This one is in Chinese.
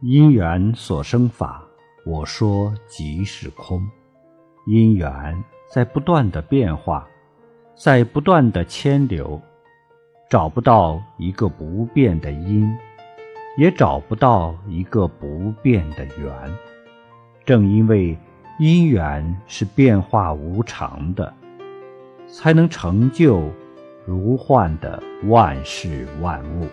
因缘所生法，我说即是空，因缘在不断的变化，在不断的牵流，找不到一个不变的因，也找不到一个不变的缘，正因为因缘是变化无常的，才能成就如幻的万事万物。